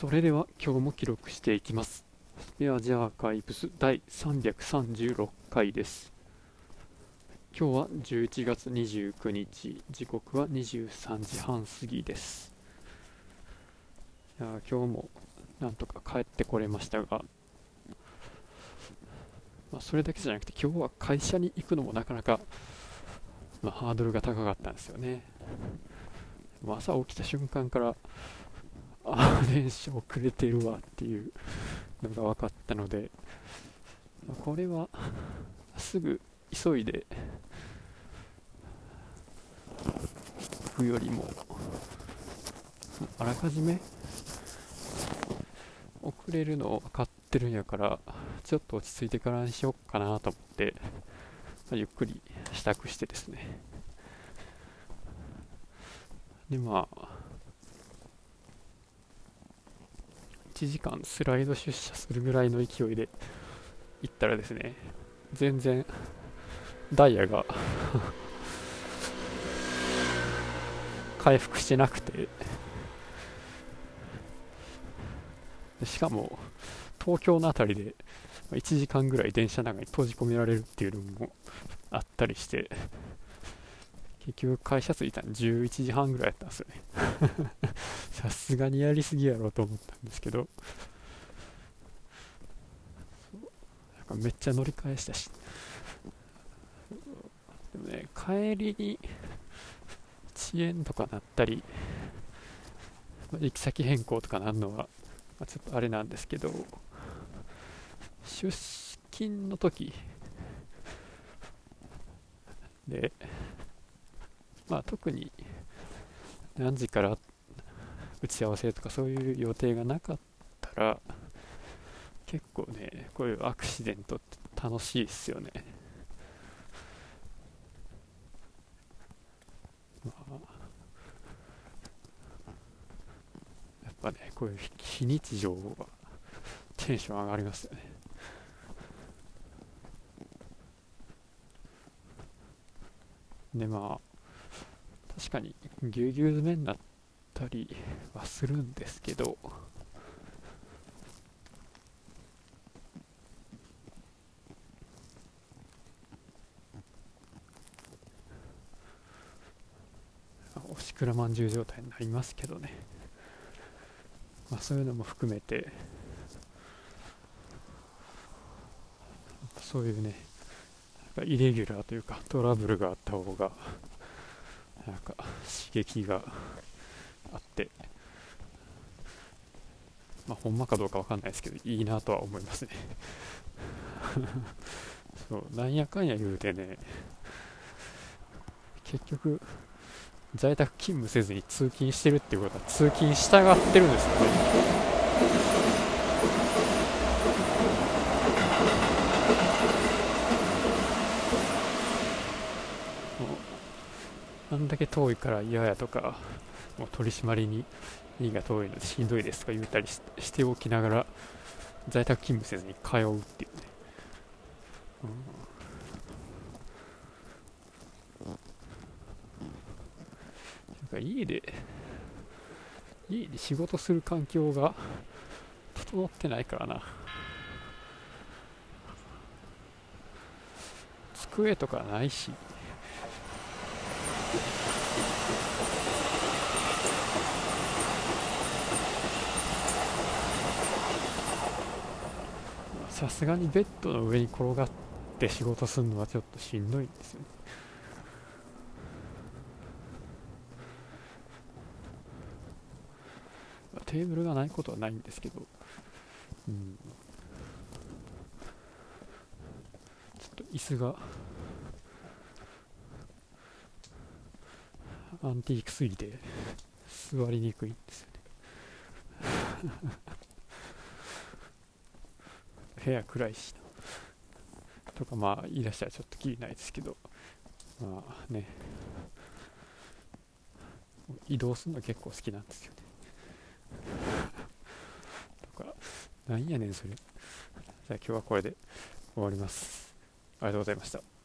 それでは今日も記録していきます。スペアジャーカイブス第336回です。今日は11月29日。時刻は23時半過ぎです。いや今日もなんとか帰ってこれましたが、まあ、それだけじゃなくて今日は会社に行くのもなかなか、まあ、ハードルが高かったんですよね。朝起きた瞬間からあ電車遅れてるわっていうのが分かったのでこれはすぐ急いで行くよりもあらかじめ遅れるのを分かってるんやからちょっと落ち着いてからにしようかなと思ってゆっくり支度してですね。でまあ1時間スライド出社するぐらいの勢いで行ったらですね全然ダイヤが 回復してなくて。しかも東京の辺りで1時間ぐらい電車の中に閉じ込められるっていうのもあったりして。結局会社着いたの11時半ぐらいやったんですよね。さすがにやりすぎやろうと思ったんですけど。なんかめっちゃ乗り換えしたし。でもね帰りに遅延とかなったりま行き先変更とかなるのは、まあ、ちょっとあれなんですけど出勤の時でまあ、特に何時から打ち合わせとかそういう予定がなかったら結構ねこういうアクシデントって楽しいですよね、まあ、やっぱねこういう非日常はテンション上がりますよね。でまあ確かにぎゅうぎゅう詰めになったりはするんですけど。おしくらまんじゅう状態になりますけどね、まあ、そういうのも含めてそういうねイレギュラーというかトラブルがあった方がなんか刺激があって。まあほんまかどうかわかんないですけどいいなとは思いますね。そうなんやかんや言うてね結局在宅勤務せずに通勤してるっていうことは通勤したがってるんですよね。んだけ遠いから嫌やとか、もう取り締まりに家が遠いのでしんどいですとか言ったりしておきながら、在宅勤務せずに通うっていうね。うん、なんか家で、家で仕事する環境が整ってないからな。机とかないし、さすがにベッドの上に転がって仕事するのはちょっとしんどいんですよね。テーブルがないことはないんですけど、うん、ちょっと椅子がアンティークすぎて座りにくいんですよね。部屋暗いしとかまあ言い出したらちょっときりないですけど。まあね移動するの結構好きなんですよね。とかなんやねんそれ。じゃあ今日はこれで終わります。ありがとうございました。